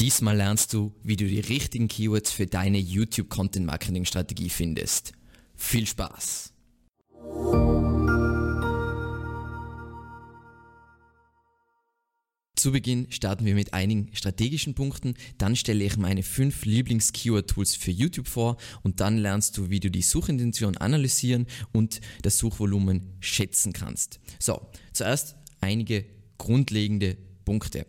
Diesmal lernst du, wie du die richtigen Keywords für deine YouTube-Content-Marketing-Strategie findest. Viel Spaß! Zu Beginn starten wir mit einigen strategischen Punkten, dann stelle ich meine fünf Lieblings-Keyword-Tools für YouTube vor und dann lernst du, wie du die Suchintention analysieren und das Suchvolumen schätzen kannst. So, zuerst einige grundlegende Punkte.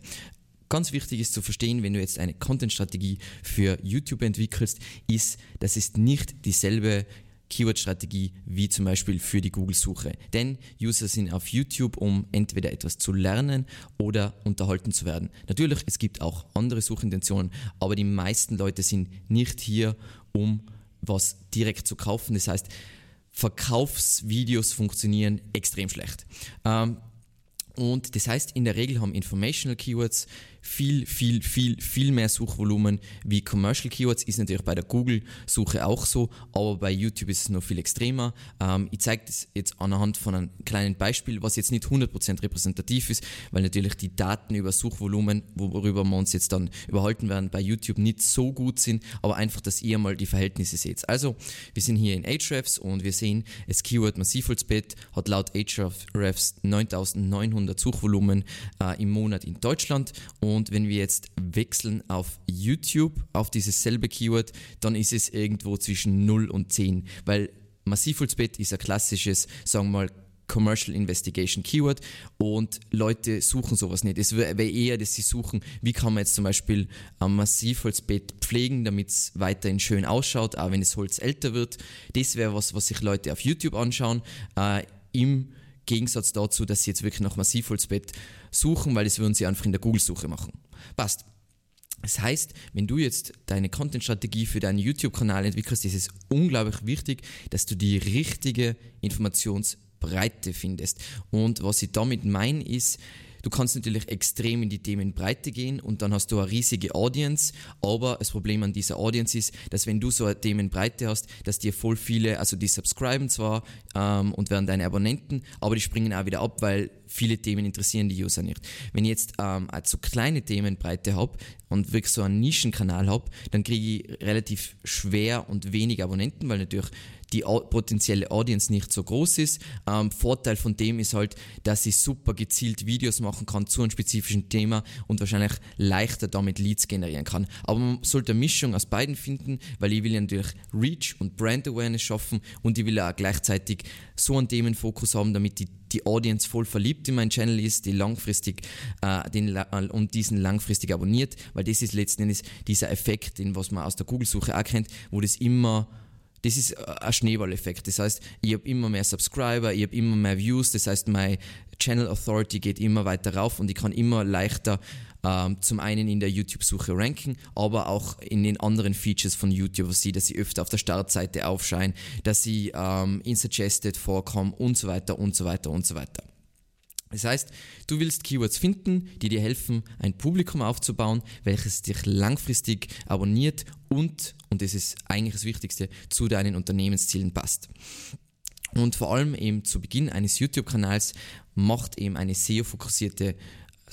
Ganz wichtig ist zu verstehen, wenn du jetzt eine Content-Strategie für YouTube entwickelst, ist, das ist nicht dieselbe Keyword-Strategie wie zum Beispiel für die Google-Suche. Denn User sind auf YouTube, um entweder etwas zu lernen oder unterhalten zu werden. Natürlich, es gibt auch andere Suchintentionen, aber die meisten Leute sind nicht hier, um was direkt zu kaufen. Das heißt, Verkaufsvideos funktionieren extrem schlecht. Ähm, und das heißt, in der Regel haben Informational Keywords viel, viel, viel, viel mehr Suchvolumen wie Commercial Keywords. Ist natürlich bei der Google-Suche auch so, aber bei YouTube ist es noch viel extremer. Ähm, ich zeige das jetzt anhand von einem kleinen Beispiel, was jetzt nicht 100% repräsentativ ist, weil natürlich die Daten über Suchvolumen, worüber wir uns jetzt dann überhalten werden, bei YouTube nicht so gut sind, aber einfach, dass ihr mal die Verhältnisse seht. Also, wir sind hier in Ahrefs und wir sehen, das Keyword Massivholzbett hat laut Ahrefs 9900 Suchvolumen äh, im Monat in Deutschland und und wenn wir jetzt wechseln auf YouTube, auf dieses selbe Keyword, dann ist es irgendwo zwischen 0 und 10, weil Massivholzbett ist ein klassisches, sagen wir mal, Commercial Investigation Keyword und Leute suchen sowas nicht. Es wäre eher, dass sie suchen, wie kann man jetzt zum Beispiel ein Massivholzbett pflegen, damit es weiterhin schön ausschaut, auch wenn das Holz älter wird. Das wäre was, was sich Leute auf YouTube anschauen. Äh, Im Gegensatz dazu, dass sie jetzt wirklich nach Massivholzbett suchen, weil das würden sie einfach in der Google-Suche machen. Passt. Das heißt, wenn du jetzt deine Content-Strategie für deinen YouTube-Kanal entwickelst, ist es unglaublich wichtig, dass du die richtige Informationsbreite findest. Und was ich damit meine, ist, Du kannst natürlich extrem in die Themenbreite gehen und dann hast du eine riesige Audience, aber das Problem an dieser Audience ist, dass wenn du so eine Themenbreite hast, dass dir voll viele, also die subscriben zwar ähm, und werden deine Abonnenten, aber die springen auch wieder ab, weil viele Themen interessieren die User nicht. Wenn ich jetzt ähm, so kleine Themenbreite habe und wirklich so einen Nischenkanal habe, dann kriege ich relativ schwer und wenig Abonnenten, weil natürlich die potenzielle Audience nicht so groß ist. Ähm, Vorteil von dem ist halt, dass ich super gezielt Videos machen kann zu einem spezifischen Thema und wahrscheinlich leichter damit Leads generieren kann. Aber man sollte eine Mischung aus beiden finden, weil ich will ja natürlich Reach und Brand Awareness schaffen und ich will auch gleichzeitig so einen Themenfokus haben, damit die die Audience voll verliebt in meinen Channel ist, die langfristig äh, den, äh, und diesen langfristig abonniert, weil das ist letzten Endes dieser Effekt, den was man aus der Google-Suche auch kennt, wo das immer das ist ein Schneeballeffekt. Das heißt, ich habe immer mehr Subscriber, ich habe immer mehr Views, das heißt, meine Channel Authority geht immer weiter rauf und ich kann immer leichter ähm, zum einen in der YouTube-Suche ranken, aber auch in den anderen Features von YouTube, was sie, dass sie öfter auf der Startseite aufscheinen, dass sie ähm, in Suggested vorkommen und so weiter und so weiter und so weiter. Das heißt, du willst Keywords finden, die dir helfen, ein Publikum aufzubauen, welches dich langfristig abonniert und, und das ist eigentlich das Wichtigste, zu deinen Unternehmenszielen passt. Und vor allem eben zu Beginn eines YouTube-Kanals macht eben eine SEO-fokussierte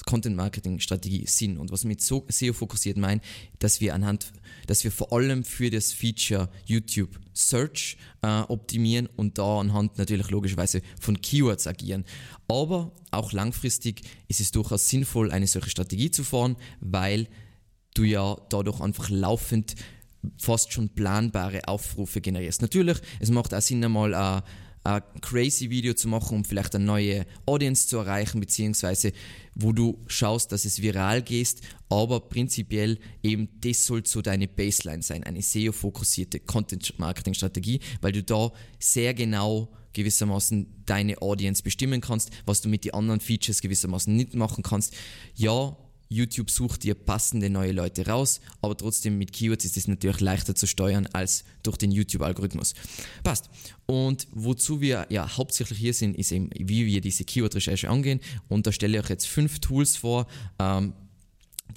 Content-Marketing-Strategie Sinn. Und was mit so SEO-fokussiert meint, dass wir anhand, dass wir vor allem für das Feature YouTube Search äh, optimieren und da anhand natürlich logischerweise von Keywords agieren. Aber auch langfristig ist es durchaus sinnvoll, eine solche Strategie zu fahren, weil du ja dadurch einfach laufend fast schon planbare Aufrufe generierst. Natürlich, es macht auch Sinn, einmal äh, ein crazy Video zu machen, um vielleicht eine neue Audience zu erreichen, beziehungsweise wo du schaust, dass es viral gehst, aber prinzipiell eben das soll so deine Baseline sein, eine SEO-fokussierte Content-Marketing-Strategie, weil du da sehr genau gewissermaßen deine Audience bestimmen kannst, was du mit den anderen Features gewissermaßen nicht machen kannst. Ja, YouTube sucht dir passende neue Leute raus, aber trotzdem mit Keywords ist es natürlich leichter zu steuern als durch den YouTube-Algorithmus. Passt. Und wozu wir ja hauptsächlich hier sind, ist eben, wie wir diese Keyword-Recherche angehen. Und da stelle ich euch jetzt fünf Tools vor, ähm,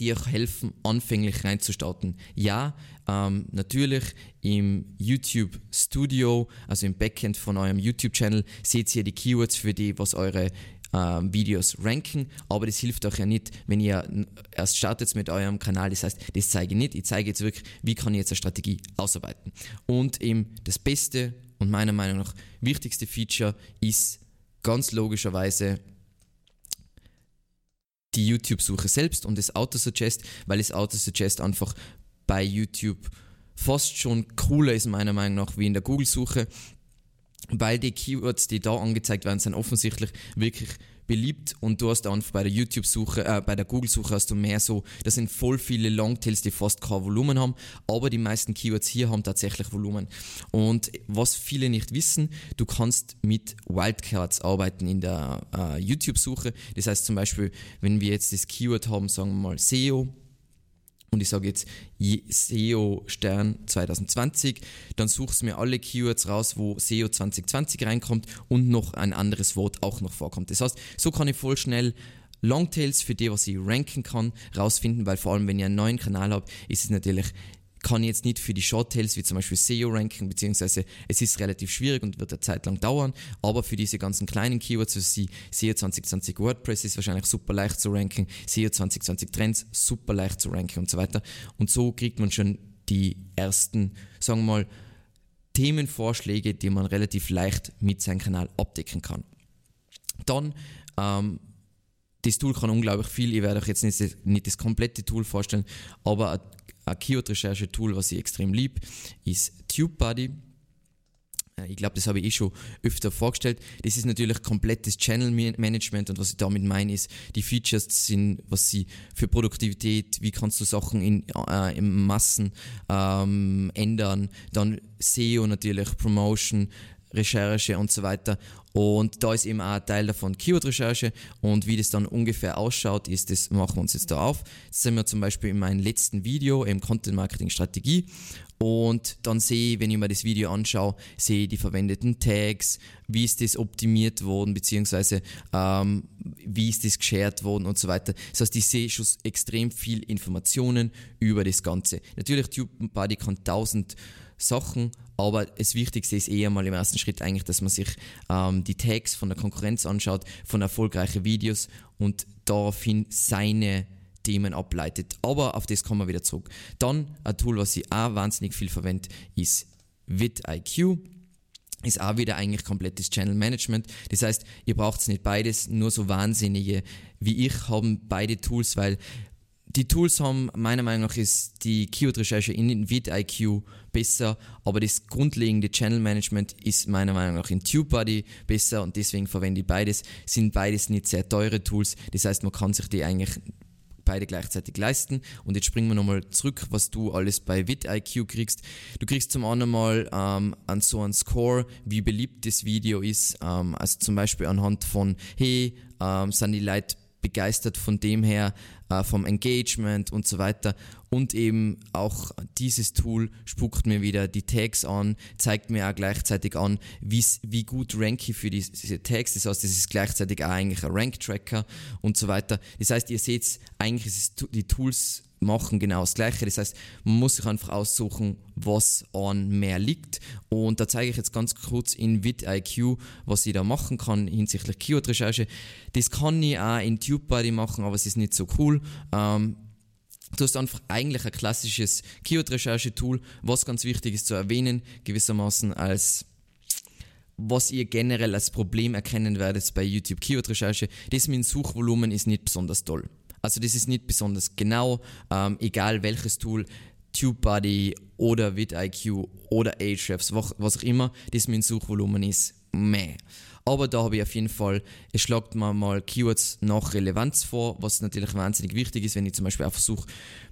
die euch helfen, anfänglich reinzustarten. Ja, ähm, natürlich im YouTube Studio, also im Backend von eurem YouTube-Channel, seht ihr die Keywords für die, was eure äh, Videos ranken, aber das hilft euch ja nicht, wenn ihr erst startet mit eurem Kanal. Das heißt, das zeige ich nicht. Ich zeige jetzt wirklich, wie kann ich jetzt eine Strategie ausarbeiten. Und eben das Beste und meiner Meinung nach wichtigste Feature ist ganz logischerweise die YouTube-Suche selbst und das Autosuggest, weil das Autosuggest einfach bei YouTube fast schon cooler ist meiner Meinung nach wie in der Google-Suche, weil die Keywords, die da angezeigt werden, sind offensichtlich wirklich beliebt und du hast einfach bei der YouTube-Suche, äh, bei der Google-Suche hast du mehr so, das sind voll viele Longtails, die fast kein Volumen haben, aber die meisten Keywords hier haben tatsächlich Volumen. Und was viele nicht wissen, du kannst mit Wildcards arbeiten in der äh, YouTube-Suche. Das heißt zum Beispiel, wenn wir jetzt das Keyword haben, sagen wir mal SEO, und ich sage jetzt SEO Stern 2020, dann suchst mir alle Keywords raus, wo SEO 2020 reinkommt und noch ein anderes Wort auch noch vorkommt. Das heißt, so kann ich voll schnell Longtails für die, was ich ranken kann, rausfinden, weil vor allem, wenn ich einen neuen Kanal habe, ist es natürlich kann ich jetzt nicht für die Shorttails wie zum Beispiel SEO ranken, beziehungsweise es ist relativ schwierig und wird eine Zeit lang dauern, aber für diese ganzen kleinen Keywords, also SEO 2020 WordPress ist wahrscheinlich super leicht zu ranken, SEO 2020 Trends super leicht zu ranken und so weiter. Und so kriegt man schon die ersten, sagen wir mal, Themenvorschläge, die man relativ leicht mit seinem Kanal abdecken kann. Dann ähm, das Tool kann unglaublich viel. Ich werde euch jetzt nicht, nicht das komplette Tool vorstellen, aber ein Keyword-Recherche-Tool, was ich extrem lieb, ist TubeBuddy. Äh, ich glaube, das habe ich eh schon öfter vorgestellt. Das ist natürlich komplettes Channel-Management und was ich damit meine ist, die Features sind, was sie für Produktivität, wie kannst du Sachen in, äh, in Massen ähm, ändern, dann SEO natürlich, Promotion, Recherche und so weiter. Und da ist eben auch ein Teil davon Keyword-Recherche und wie das dann ungefähr ausschaut, ist das, machen wir uns jetzt da auf. Jetzt sind wir zum Beispiel in meinem letzten Video, im Content-Marketing-Strategie und dann sehe ich, wenn ich mir das Video anschaue, sehe ich die verwendeten Tags, wie ist das optimiert worden, beziehungsweise ähm, wie ist das geshared worden und so weiter. Das heißt, ich sehe schon extrem viel Informationen über das Ganze. Natürlich, TubeBuddy kann 1000 Sachen, aber das Wichtigste ist eher mal im ersten Schritt eigentlich, dass man sich ähm, die Tags von der Konkurrenz anschaut, von erfolgreichen Videos und daraufhin seine Themen ableitet. Aber auf das kommen wir wieder zurück. Dann ein Tool, was ich auch wahnsinnig viel verwende, ist vidIQ ist auch wieder eigentlich komplettes Channel Management. Das heißt, ihr braucht nicht beides, nur so Wahnsinnige wie ich haben beide Tools, weil die Tools haben, meiner Meinung nach, ist die Keyword-Recherche in vidIQ besser, aber das grundlegende Channel-Management ist meiner Meinung nach in TubeBuddy besser und deswegen verwende ich beides. Sind beides nicht sehr teure Tools, das heißt, man kann sich die eigentlich beide gleichzeitig leisten. Und jetzt springen wir nochmal zurück, was du alles bei vidIQ kriegst. Du kriegst zum einen mal ähm, an so einen Score, wie beliebt das Video ist. Ähm, also zum Beispiel anhand von, hey, ähm, sind die Leute begeistert von dem her, äh, vom Engagement und so weiter. Und eben auch dieses Tool spuckt mir wieder die Tags an, zeigt mir auch gleichzeitig an, wie gut rank ich für diese Tags. Das heißt, das ist gleichzeitig auch eigentlich ein Rank-Tracker und so weiter. Das heißt, ihr seht, eigentlich ist die Tools machen genau das Gleiche. Das heißt, man muss sich einfach aussuchen, was an mehr liegt. Und da zeige ich jetzt ganz kurz in vidIQ, was ich da machen kann hinsichtlich Keyword-Recherche. Das kann ich auch in TubeBuddy machen, aber es ist nicht so cool. Ähm, Du hast einfach eigentlich ein klassisches Keyword-Recherche-Tool, was ganz wichtig ist zu erwähnen, gewissermaßen als was ihr generell als Problem erkennen werdet bei YouTube Keyword-Recherche. Das mit dem Suchvolumen ist nicht besonders toll. Also das ist nicht besonders genau, ähm, egal welches Tool, TubeBuddy oder vidIQ oder Ahrefs, was, auch immer, das dem Suchvolumen ist, meh. Aber da habe ich auf jeden Fall, es schlagt mir mal Keywords nach Relevanz vor, was natürlich wahnsinnig wichtig ist, wenn ich zum Beispiel auch versuche,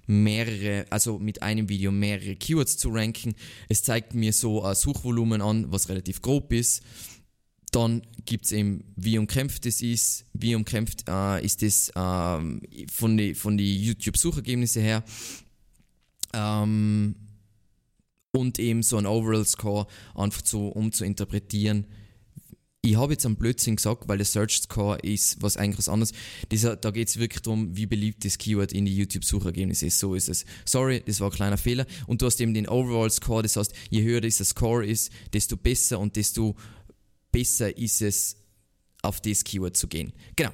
mehrere, also mit einem Video mehrere Keywords zu ranken. Es zeigt mir so ein Suchvolumen an, was relativ grob ist. Dann gibt es eben, wie umkämpft es ist, wie umkämpft äh, ist es ähm, von den von die YouTube-Suchergebnissen her. Ähm, und eben so ein Overall-Score, einfach so, um zu interpretieren. Ich habe jetzt einen Blödsinn gesagt, weil der Search-Score ist was eigentlich was anderes. Dieser, da geht es wirklich darum, wie beliebt das Keyword in die YouTube-Suchergebnisse ist. So ist es. Sorry, das war ein kleiner Fehler. Und du hast eben den Overall-Score, das heißt, je höher dieser Score ist, desto besser und desto besser ist es auf das Keyword zu gehen. Genau.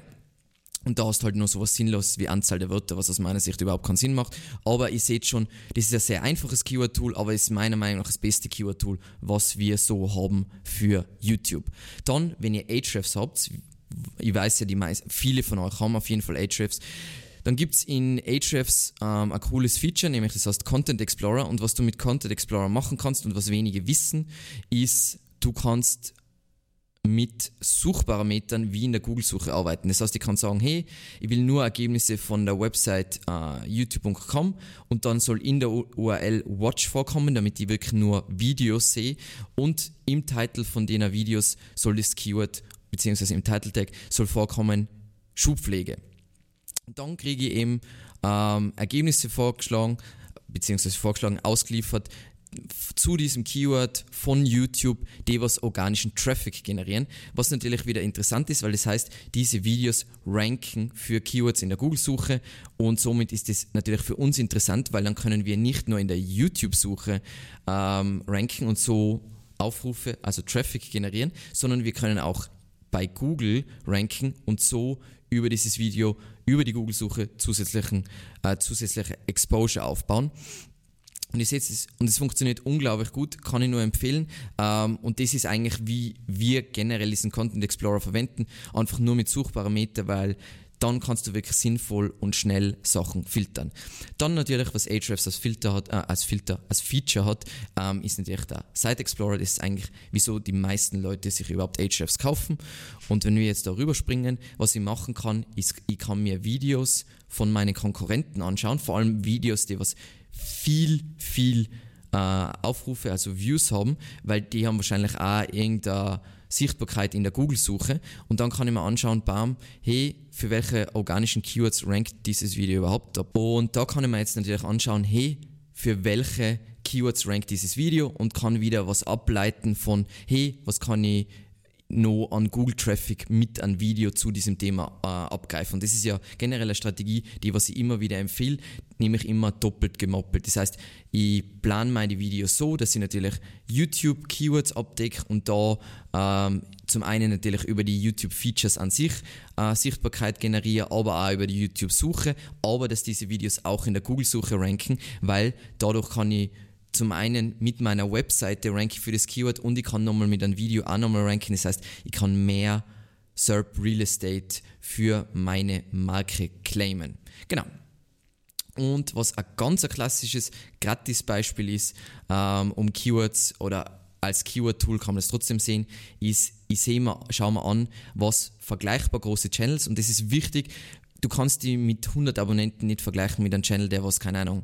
Und da hast du halt nur sowas sinnlos wie Anzahl der Wörter, was aus meiner Sicht überhaupt keinen Sinn macht. Aber ihr seht schon, das ist ein sehr einfaches Keyword-Tool, aber ist meiner Meinung nach das beste Keyword-Tool, was wir so haben für YouTube. Dann, wenn ihr Ahrefs habt, ich weiß ja, die meisten, viele von euch haben auf jeden Fall Ahrefs, dann gibt es in Ahrefs ähm, ein cooles Feature, nämlich das heißt Content Explorer. Und was du mit Content Explorer machen kannst und was wenige wissen, ist, du kannst mit Suchparametern wie in der Google-Suche arbeiten. Das heißt, ich kann sagen, hey, ich will nur Ergebnisse von der Website uh, youtube.com und dann soll in der URL Watch vorkommen, damit ich wirklich nur Videos sehe und im Titel von den Videos soll das Keyword beziehungsweise im Title Tag soll vorkommen Schuhpflege. Und dann kriege ich eben ähm, Ergebnisse vorgeschlagen, beziehungsweise vorgeschlagen, ausgeliefert zu diesem Keyword von YouTube, was organischen Traffic generieren, was natürlich wieder interessant ist, weil das heißt, diese Videos ranken für Keywords in der Google-Suche und somit ist das natürlich für uns interessant, weil dann können wir nicht nur in der YouTube-Suche ähm, ranken und so Aufrufe, also Traffic generieren, sondern wir können auch bei Google ranken und so über dieses Video, über die Google-Suche zusätzlichen, äh, zusätzliche Exposure aufbauen. Und ich es, und es funktioniert unglaublich gut, kann ich nur empfehlen. Ähm, und das ist eigentlich, wie wir generell diesen Content Explorer verwenden, einfach nur mit Suchparameter, weil dann kannst du wirklich sinnvoll und schnell Sachen filtern. Dann natürlich, was Ahrefs als Filter hat, äh, als Filter, als Feature hat, ähm, ist natürlich der Site Explorer. Das ist eigentlich, wieso die meisten Leute sich überhaupt Ahrefs kaufen. Und wenn wir jetzt darüber springen, was ich machen kann, ist, ich kann mir Videos von meinen Konkurrenten anschauen, vor allem Videos, die was viel, viel äh, Aufrufe, also Views haben, weil die haben wahrscheinlich auch irgendeine Sichtbarkeit in der Google-Suche und dann kann ich mir anschauen, bam, hey, für welche organischen Keywords rankt dieses Video überhaupt ab? Und da kann ich mir jetzt natürlich anschauen, hey, für welche Keywords rankt dieses Video und kann wieder was ableiten von, hey, was kann ich noch an Google Traffic mit ein Video zu diesem Thema äh, abgreifen. Und das ist ja generell eine Strategie, die was ich immer wieder empfehle, nämlich immer doppelt gemoppelt. Das heißt, ich plane meine Videos so, dass ich natürlich YouTube Keywords abdecke und da ähm, zum einen natürlich über die YouTube Features an sich äh, Sichtbarkeit generiere, aber auch über die YouTube Suche, aber dass diese Videos auch in der Google Suche ranken, weil dadurch kann ich zum einen mit meiner Webseite ranke für das Keyword und ich kann nochmal mit einem Video auch nochmal ranken. Das heißt, ich kann mehr SERP Real Estate für meine Marke claimen. Genau. Und was ein ganz klassisches Gratis-Beispiel ist, ähm, um Keywords oder als Keyword-Tool kann man das trotzdem sehen, ist, ich sehe mal, schau mal an, was vergleichbar große Channels, und das ist wichtig, du kannst die mit 100 Abonnenten nicht vergleichen mit einem Channel, der was, keine Ahnung,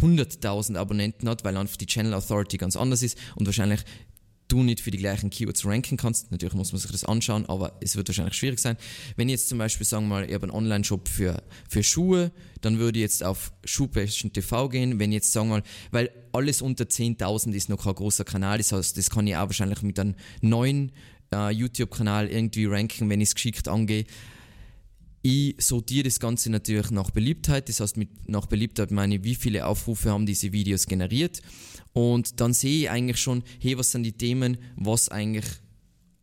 100.000 Abonnenten hat, weil einfach die Channel Authority ganz anders ist und wahrscheinlich du nicht für die gleichen Keywords ranken kannst. Natürlich muss man sich das anschauen, aber es wird wahrscheinlich schwierig sein. Wenn ich jetzt zum Beispiel sagen wir mal, ich habe einen Online-Shop für, für Schuhe, dann würde ich jetzt auf Schuhpassion TV gehen. Wenn ich jetzt sagen wir mal, weil alles unter 10.000 ist noch kein großer Kanal, das heißt, das kann ich auch wahrscheinlich mit einem neuen äh, YouTube-Kanal irgendwie ranken, wenn ich es geschickt angehe. Ich sortiere das Ganze natürlich nach Beliebtheit, das heißt mit nach Beliebtheit meine ich, wie viele Aufrufe haben diese Videos generiert und dann sehe ich eigentlich schon, hey, was sind die Themen, was eigentlich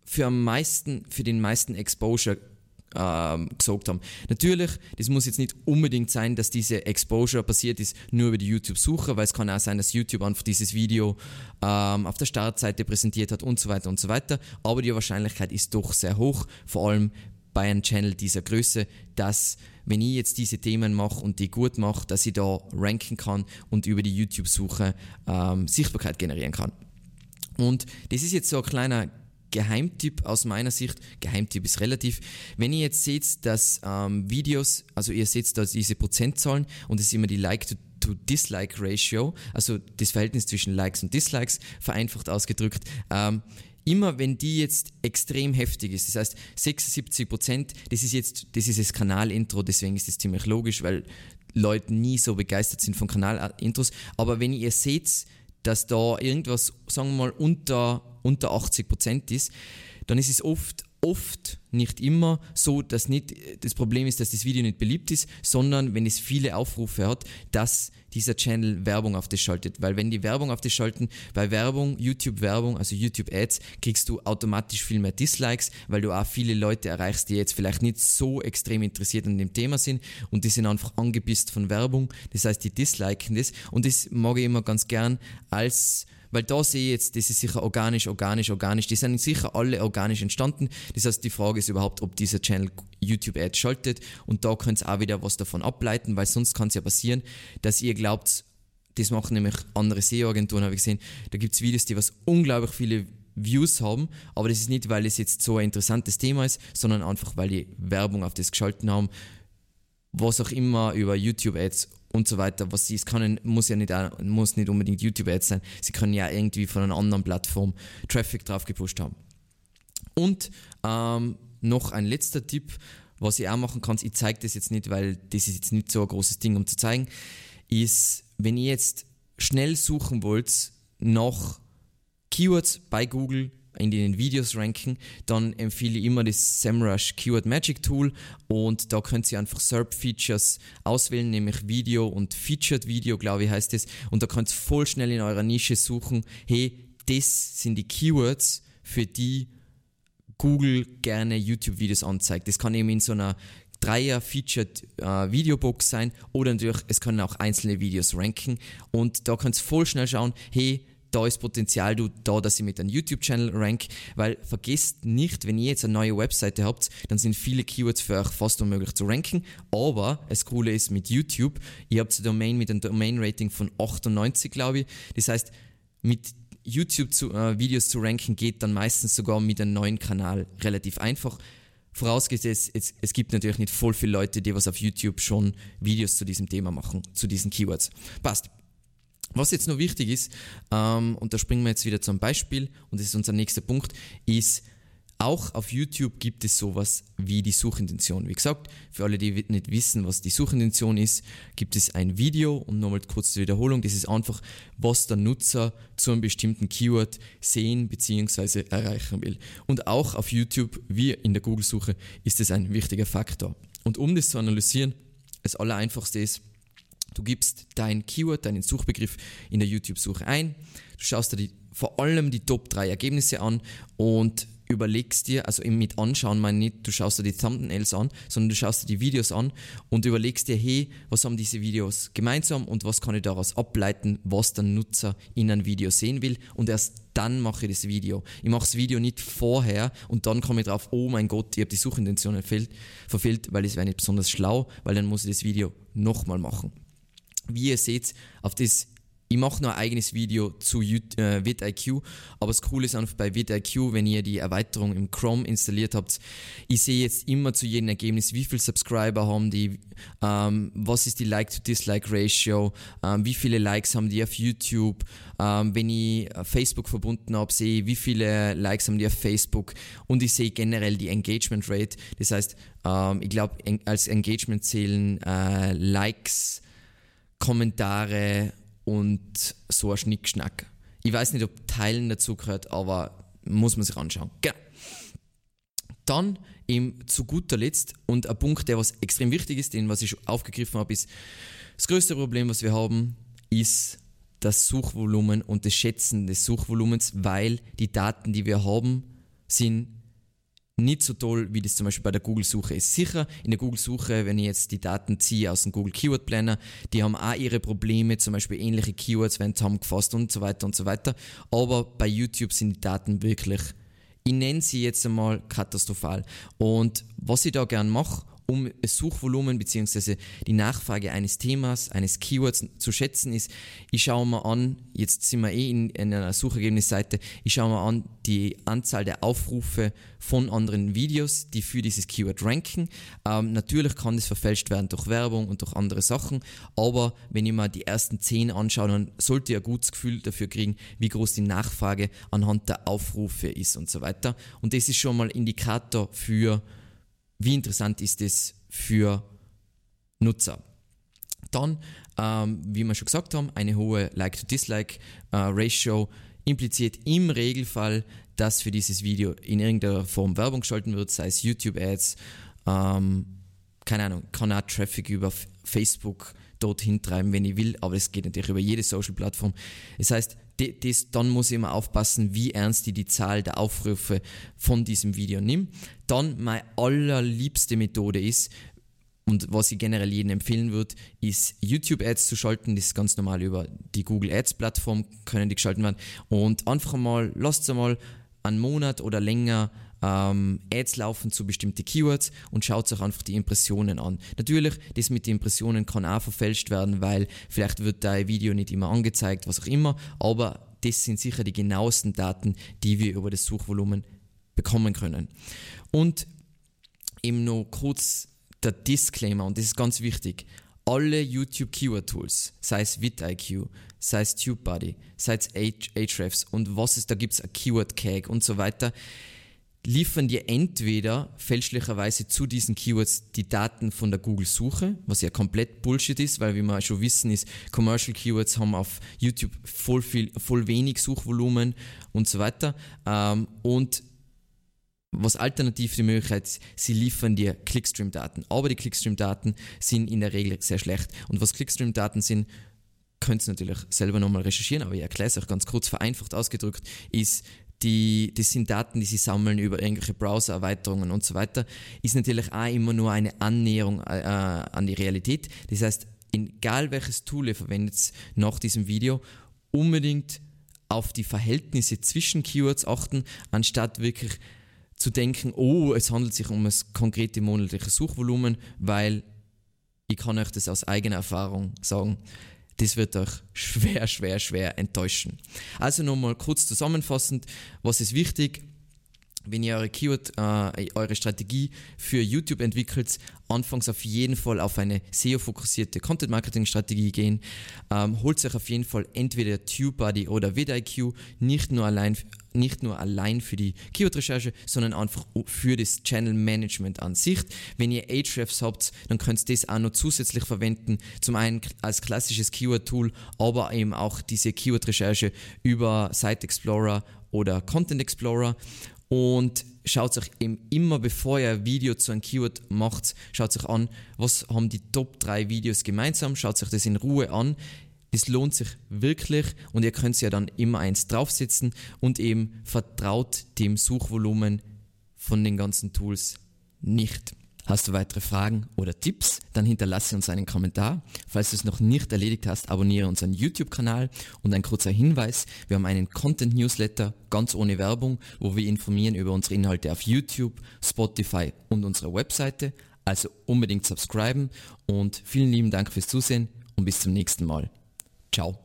für am meisten, für den meisten Exposure ähm, gesorgt haben. Natürlich, das muss jetzt nicht unbedingt sein, dass diese Exposure passiert ist nur über die YouTube-Suche, weil es kann auch sein, dass YouTube einfach dieses Video ähm, auf der Startseite präsentiert hat und so weiter und so weiter. Aber die Wahrscheinlichkeit ist doch sehr hoch, vor allem bei einem Channel dieser Größe, dass wenn ich jetzt diese Themen mache und die gut mache, dass ich da ranken kann und über die YouTube-Suche ähm, Sichtbarkeit generieren kann. Und das ist jetzt so ein kleiner Geheimtipp aus meiner Sicht. Geheimtipp ist relativ. Wenn ihr jetzt seht, dass ähm, Videos, also ihr seht da diese Prozentzahlen und es ist immer die Like to to Dislike Ratio, also das Verhältnis zwischen Likes und Dislikes, vereinfacht ausgedrückt. Ähm, immer wenn die jetzt extrem heftig ist, das heißt 76 Prozent, das ist jetzt, das ist das Kanalintro, deswegen ist das ziemlich logisch, weil Leute nie so begeistert sind von Kanalintros, aber wenn ihr seht, dass da irgendwas, sagen wir mal, unter, unter 80 Prozent ist, dann ist es oft oft, nicht immer, so, dass nicht das Problem ist, dass das Video nicht beliebt ist, sondern wenn es viele Aufrufe hat, dass dieser Channel Werbung auf das schaltet. Weil wenn die Werbung auf das schalten, bei Werbung, YouTube-Werbung, also YouTube-Ads, kriegst du automatisch viel mehr Dislikes, weil du auch viele Leute erreichst, die jetzt vielleicht nicht so extrem interessiert an dem Thema sind und die sind einfach angepisst von Werbung. Das heißt, die disliken das und das mag ich immer ganz gern als weil da sehe ich jetzt, das ist sicher organisch, organisch, organisch. Die sind sicher alle organisch entstanden. Das heißt, die Frage ist überhaupt, ob dieser Channel YouTube-Ads schaltet. Und da könnt ihr auch wieder was davon ableiten, weil sonst kann es ja passieren, dass ihr glaubt, das machen nämlich andere SEO-Agenturen, habe ich gesehen. Da gibt es Videos, die was unglaublich viele Views haben, aber das ist nicht, weil es jetzt so ein interessantes Thema ist, sondern einfach, weil die Werbung auf das geschalten haben, was auch immer über YouTube-Ads und so weiter, was sie, es kann, muss ja nicht, muss nicht unbedingt YouTube-Ads sein, sie können ja irgendwie von einer anderen Plattform Traffic drauf gepusht haben. Und ähm, noch ein letzter Tipp, was ich auch machen kann, ich zeige das jetzt nicht, weil das ist jetzt nicht so ein großes Ding, um zu zeigen, ist, wenn ihr jetzt schnell suchen wollt nach Keywords bei Google, in den Videos ranken, dann empfehle ich immer das SEMrush Keyword Magic Tool und da könnt ihr einfach SERP Features auswählen, nämlich Video und Featured Video, glaube ich heißt es, und da könnt ihr voll schnell in eurer Nische suchen, hey, das sind die Keywords, für die Google gerne YouTube-Videos anzeigt. Das kann eben in so einer Dreier-Featured äh, Videobox sein oder natürlich, es können auch einzelne Videos ranken und da könnt ihr voll schnell schauen, hey, da ist Potenzial da, dass ihr mit einem YouTube-Channel rank, weil vergesst nicht, wenn ihr jetzt eine neue Webseite habt, dann sind viele Keywords für euch fast unmöglich zu ranken, aber das Coole ist mit YouTube, ihr habt eine Domain mit einem Domain-Rating von 98, glaube ich, das heißt, mit YouTube zu, äh, Videos zu ranken geht dann meistens sogar mit einem neuen Kanal relativ einfach. Vorausgesetzt, es, es gibt natürlich nicht voll viele Leute, die was auf YouTube schon Videos zu diesem Thema machen, zu diesen Keywords. Passt. Was jetzt noch wichtig ist, ähm, und da springen wir jetzt wieder zum Beispiel, und das ist unser nächster Punkt, ist, auch auf YouTube gibt es sowas wie die Suchintention. Wie gesagt, für alle, die nicht wissen, was die Suchintention ist, gibt es ein Video und nochmal kurz zur Wiederholung. Das ist einfach, was der Nutzer zu einem bestimmten Keyword sehen bzw. erreichen will. Und auch auf YouTube, wie in der Google-Suche, ist es ein wichtiger Faktor. Und um das zu analysieren, das Allereinfachste ist, Du gibst dein Keyword, deinen Suchbegriff in der YouTube-Suche ein. Du schaust dir die, vor allem die Top 3 Ergebnisse an und überlegst dir, also mit anschauen meine nicht, du schaust dir die Thumbnails an, sondern du schaust dir die Videos an und überlegst dir, hey, was haben diese Videos gemeinsam und was kann ich daraus ableiten, was der Nutzer in einem Video sehen will und erst dann mache ich das Video. Ich mache das Video nicht vorher und dann komme ich drauf, oh mein Gott, ich habe die Suchintention verfehlt, weil es wäre nicht besonders schlau, weil dann muss ich das Video nochmal machen. Wie ihr seht, auf das ich mache noch ein eigenes Video zu äh, vidIQ, aber das Coole ist einfach bei vidIQ, wenn ihr die Erweiterung im Chrome installiert habt, ich sehe jetzt immer zu jedem Ergebnis, wie viele Subscriber haben die, ähm, was ist die Like-to-Dislike-Ratio, ähm, wie viele Likes haben die auf YouTube, ähm, wenn ich Facebook verbunden habe, sehe ich, wie viele Likes haben die auf Facebook und ich sehe generell die Engagement Rate, das heißt, ähm, ich glaube, als Engagement zählen äh, Likes, Kommentare und so ein Schnickschnack. Ich weiß nicht, ob Teilen dazu gehört, aber muss man sich anschauen. Genau. Dann eben zu guter Letzt und ein Punkt, der was extrem wichtig ist, den was ich aufgegriffen habe, ist, das größte Problem, was wir haben, ist das Suchvolumen und das Schätzen des Suchvolumens, weil die Daten, die wir haben, sind nicht so toll, wie das zum Beispiel bei der Google-Suche ist. Sicher, in der Google-Suche, wenn ich jetzt die Daten ziehe aus dem Google Keyword Planner, die haben auch ihre Probleme, zum Beispiel ähnliche Keywords werden zusammengefasst und so weiter und so weiter. Aber bei YouTube sind die Daten wirklich, ich nenne sie jetzt einmal katastrophal. Und was ich da gern mache, um das Suchvolumen bzw. die Nachfrage eines Themas, eines Keywords zu schätzen ist, ich schaue mir an, jetzt sind wir eh in, in einer Suchergebnisseite, ich schaue mir an die Anzahl der Aufrufe von anderen Videos, die für dieses Keyword ranken. Ähm, natürlich kann das verfälscht werden durch Werbung und durch andere Sachen, aber wenn ich mir die ersten 10 anschaue, dann sollte ich ein gutes Gefühl dafür kriegen, wie groß die Nachfrage anhand der Aufrufe ist und so weiter. Und das ist schon mal Indikator für wie interessant ist es für Nutzer. Dann, ähm, wie wir schon gesagt haben, eine hohe Like-to-Dislike-Ratio. impliziert im Regelfall, dass für dieses Video in irgendeiner Form Werbung geschalten wird, sei es YouTube-Ads, ähm, keine Ahnung, kann auch Traffic über Facebook dorthin treiben, wenn ich will, aber es geht natürlich über jede Social-Plattform. Das heißt, das, dann muss ich immer aufpassen, wie ernst ich die Zahl der Aufrufe von diesem Video nehme. Dann meine allerliebste Methode ist, und was ich generell jedem empfehlen würde, ist YouTube-Ads zu schalten. Das ist ganz normal über die Google Ads-Plattform können die geschalten werden. Und einfach mal, lasst einmal einen Monat oder länger ähm, Ads laufen zu bestimmten Keywords und schaut euch einfach die Impressionen an. Natürlich, das mit den Impressionen kann auch verfälscht werden, weil vielleicht wird dein Video nicht immer angezeigt, was auch immer, aber das sind sicher die genauesten Daten, die wir über das Suchvolumen bekommen können. Und eben noch kurz der Disclaimer, und das ist ganz wichtig. Alle YouTube Keyword Tools, sei es vidIQ, sei es TubeBuddy, sei es Ahrefs und was es da gibt, Keyword Cag und so weiter, liefern dir entweder fälschlicherweise zu diesen Keywords die Daten von der Google-Suche, was ja komplett Bullshit ist, weil wie wir schon wissen ist, Commercial Keywords haben auf YouTube voll, viel, voll wenig Suchvolumen und so weiter. Ähm, und was alternativ die Möglichkeit ist, sie liefern dir Clickstream-Daten. Aber die Clickstream-Daten sind in der Regel sehr schlecht. Und was Clickstream-Daten sind, könnt ihr natürlich selber nochmal recherchieren, aber ich erkläre es euch ganz kurz vereinfacht ausgedrückt, ist die, das sind Daten, die sie sammeln über irgendwelche Browser-Erweiterungen und so weiter, ist natürlich auch immer nur eine Annäherung äh, an die Realität. Das heißt, egal welches Tool ihr verwendet nach diesem Video, unbedingt auf die Verhältnisse zwischen Keywords achten, anstatt wirklich zu denken, oh, es handelt sich um das konkrete monatliche Suchvolumen, weil ich kann euch das aus eigener Erfahrung sagen das wird euch schwer, schwer, schwer enttäuschen. Also nochmal kurz zusammenfassend, was ist wichtig? wenn ihr eure Keyword, äh, eure Strategie für YouTube entwickelt, anfangs auf jeden Fall auf eine SEO-fokussierte Content-Marketing-Strategie gehen. Ähm, holt euch auf jeden Fall entweder TubeBuddy oder vidIQ, nicht nur allein, nicht nur allein für die Keyword-Recherche, sondern einfach für das Channel-Management an sich. Wenn ihr Ahrefs habt, dann könnt ihr das auch noch zusätzlich verwenden, zum einen als klassisches Keyword-Tool, aber eben auch diese Keyword-Recherche über Site Explorer oder Content Explorer und schaut euch eben immer, bevor ihr ein Video zu einem Keyword macht, schaut euch an, was haben die Top 3 Videos gemeinsam, schaut euch das in Ruhe an. Das lohnt sich wirklich und ihr könnt ja dann immer eins draufsetzen und eben vertraut dem Suchvolumen von den ganzen Tools nicht. Hast du weitere Fragen oder Tipps? Dann hinterlasse uns einen Kommentar. Falls du es noch nicht erledigt hast, abonniere unseren YouTube-Kanal und ein kurzer Hinweis, wir haben einen Content-Newsletter, ganz ohne Werbung, wo wir informieren über unsere Inhalte auf YouTube, Spotify und unserer Webseite. Also unbedingt subscriben und vielen lieben Dank fürs Zusehen und bis zum nächsten Mal. Ciao.